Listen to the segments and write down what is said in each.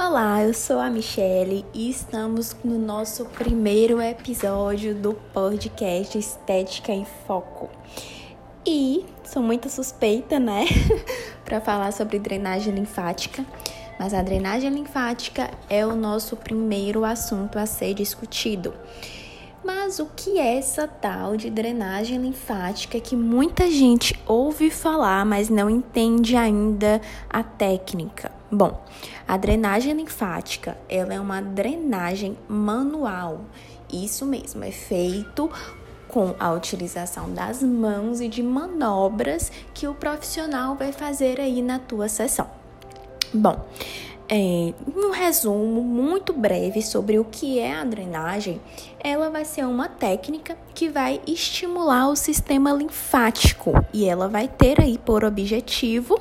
Olá, eu sou a Michelle e estamos no nosso primeiro episódio do podcast Estética em Foco. E sou muito suspeita, né, para falar sobre drenagem linfática, mas a drenagem linfática é o nosso primeiro assunto a ser discutido. Mas o que é essa tal de drenagem linfática que muita gente ouve falar, mas não entende ainda a técnica? Bom, a drenagem linfática, ela é uma drenagem manual. Isso mesmo, é feito com a utilização das mãos e de manobras que o profissional vai fazer aí na tua sessão. Bom, é, um resumo muito breve sobre o que é a drenagem, ela vai ser uma técnica que vai estimular o sistema linfático e ela vai ter aí por objetivo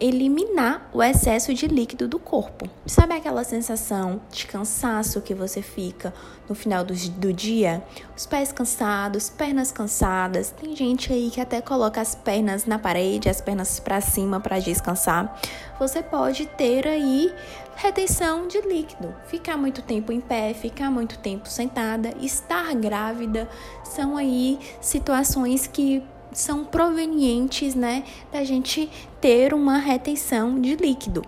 eliminar o excesso de líquido do corpo. Sabe aquela sensação de cansaço que você fica no final do, do dia? Os pés cansados, pernas cansadas. Tem gente aí que até coloca as pernas na parede, as pernas para cima para descansar. Você pode ter aí retenção de líquido, ficar muito tempo em pé, ficar muito tempo sentada, estar grávida, são aí situações que são provenientes, né, da gente ter uma retenção de líquido.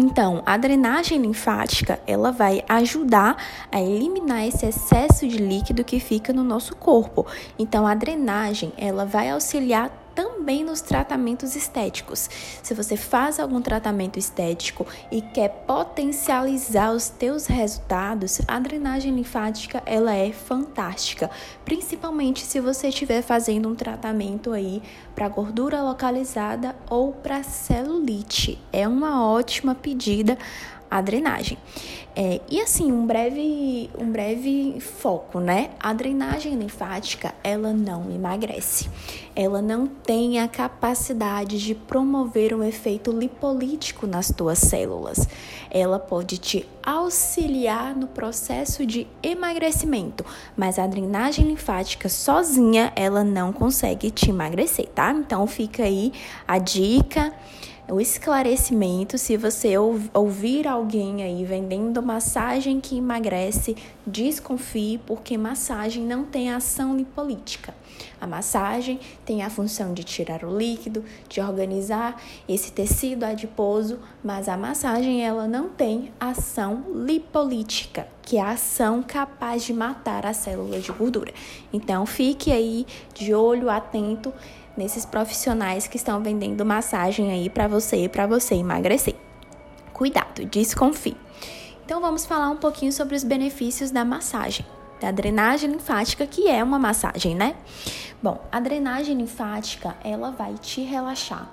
Então, a drenagem linfática, ela vai ajudar a eliminar esse excesso de líquido que fica no nosso corpo. Então, a drenagem, ela vai auxiliar também nos tratamentos estéticos. Se você faz algum tratamento estético e quer potencializar os teus resultados, a drenagem linfática ela é fantástica, principalmente se você estiver fazendo um tratamento aí para gordura localizada ou para celulite. É uma ótima pedida a drenagem. É, e assim, um breve, um breve foco, né? A drenagem linfática, ela não emagrece. Ela não tem a capacidade de promover um efeito lipolítico nas tuas células. Ela pode te auxiliar no processo de emagrecimento, mas a drenagem linfática sozinha, ela não consegue te emagrecer, tá? Então fica aí a dica o esclarecimento, se você ouvir alguém aí vendendo massagem que emagrece, desconfie, porque massagem não tem ação lipolítica. A massagem tem a função de tirar o líquido, de organizar esse tecido adiposo, mas a massagem ela não tem ação lipolítica, que é a ação capaz de matar a célula de gordura. Então fique aí de olho atento nesses profissionais que estão vendendo massagem aí para você e para você emagrecer. Cuidado, desconfie. Então vamos falar um pouquinho sobre os benefícios da massagem, da drenagem linfática, que é uma massagem, né? Bom, a drenagem linfática, ela vai te relaxar.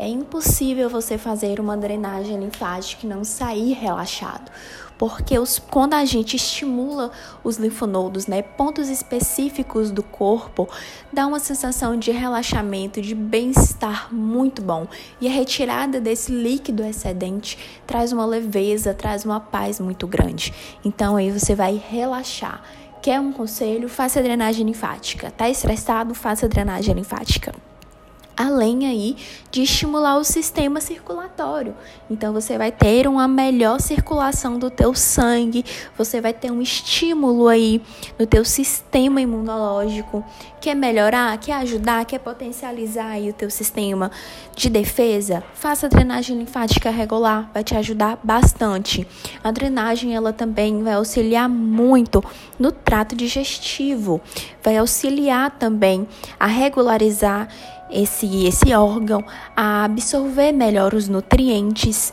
É impossível você fazer uma drenagem linfática e não sair relaxado porque os, quando a gente estimula os linfonodos, né, pontos específicos do corpo, dá uma sensação de relaxamento, de bem-estar muito bom. E a retirada desse líquido excedente traz uma leveza, traz uma paz muito grande. Então aí você vai relaxar. Quer um conselho? Faça drenagem linfática. Tá estressado? Faça drenagem linfática além aí de estimular o sistema circulatório. Então você vai ter uma melhor circulação do teu sangue, você vai ter um estímulo aí no teu sistema imunológico, quer melhorar, quer ajudar, quer potencializar aí o teu sistema de defesa, faça drenagem linfática regular, vai te ajudar bastante. A drenagem ela também vai auxiliar muito no trato digestivo, vai auxiliar também a regularizar esse, esse órgão a absorver melhor os nutrientes,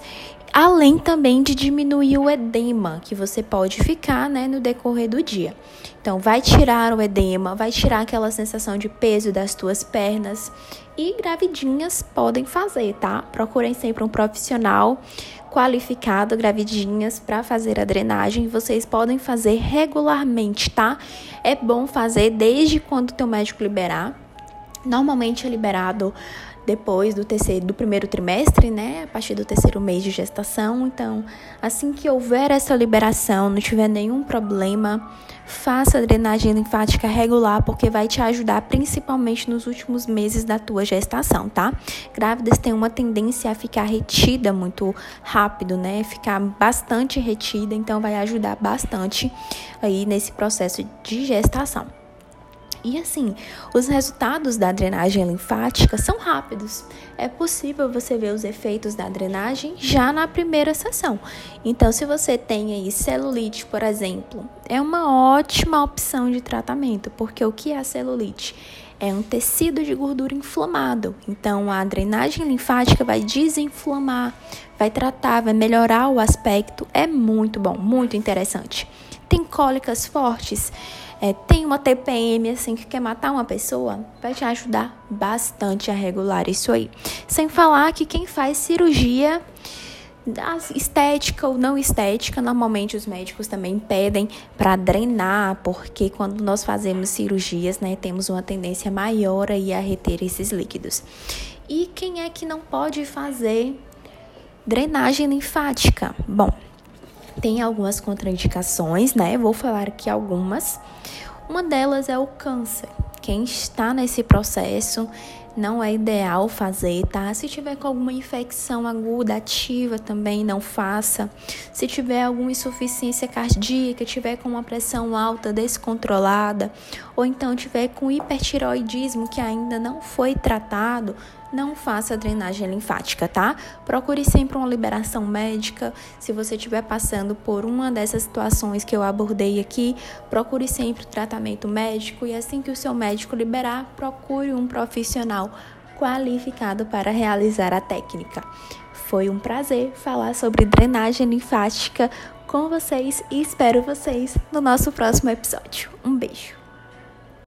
além também de diminuir o edema que você pode ficar né, no decorrer do dia. Então, vai tirar o edema, vai tirar aquela sensação de peso das tuas pernas e gravidinhas podem fazer, tá? Procurem sempre um profissional qualificado, gravidinhas, para fazer a drenagem. Vocês podem fazer regularmente, tá? É bom fazer desde quando o teu médico liberar Normalmente é liberado depois do terceiro, do primeiro trimestre, né? A partir do terceiro mês de gestação. Então, assim que houver essa liberação, não tiver nenhum problema, faça a drenagem linfática regular, porque vai te ajudar principalmente nos últimos meses da tua gestação, tá? Grávidas têm uma tendência a ficar retida muito rápido, né? Ficar bastante retida, então vai ajudar bastante aí nesse processo de gestação. E assim, os resultados da drenagem linfática são rápidos. É possível você ver os efeitos da drenagem já na primeira sessão. Então, se você tem aí celulite, por exemplo, é uma ótima opção de tratamento, porque o que é a celulite? É um tecido de gordura inflamado. Então, a drenagem linfática vai desinflamar, vai tratar, vai melhorar o aspecto. É muito bom, muito interessante. Tem cólicas fortes é, tem uma TPM assim que quer matar uma pessoa, vai te ajudar bastante a regular isso aí. Sem falar que quem faz cirurgia estética ou não estética, normalmente os médicos também pedem para drenar, porque quando nós fazemos cirurgias, né, temos uma tendência maior aí a reter esses líquidos. E quem é que não pode fazer drenagem linfática? Bom, tem algumas contraindicações, né? Vou falar aqui algumas. Uma delas é o câncer. Quem está nesse processo não é ideal fazer, tá? Se tiver com alguma infecção aguda, ativa também, não faça. Se tiver alguma insuficiência cardíaca, tiver com uma pressão alta descontrolada, ou então tiver com hipertiroidismo que ainda não foi tratado, não faça drenagem linfática, tá? Procure sempre uma liberação médica. Se você estiver passando por uma dessas situações que eu abordei aqui, procure sempre tratamento médico e assim que o seu médico liberar, procure um profissional qualificado para realizar a técnica. Foi um prazer falar sobre drenagem linfática com vocês e espero vocês no nosso próximo episódio. Um beijo!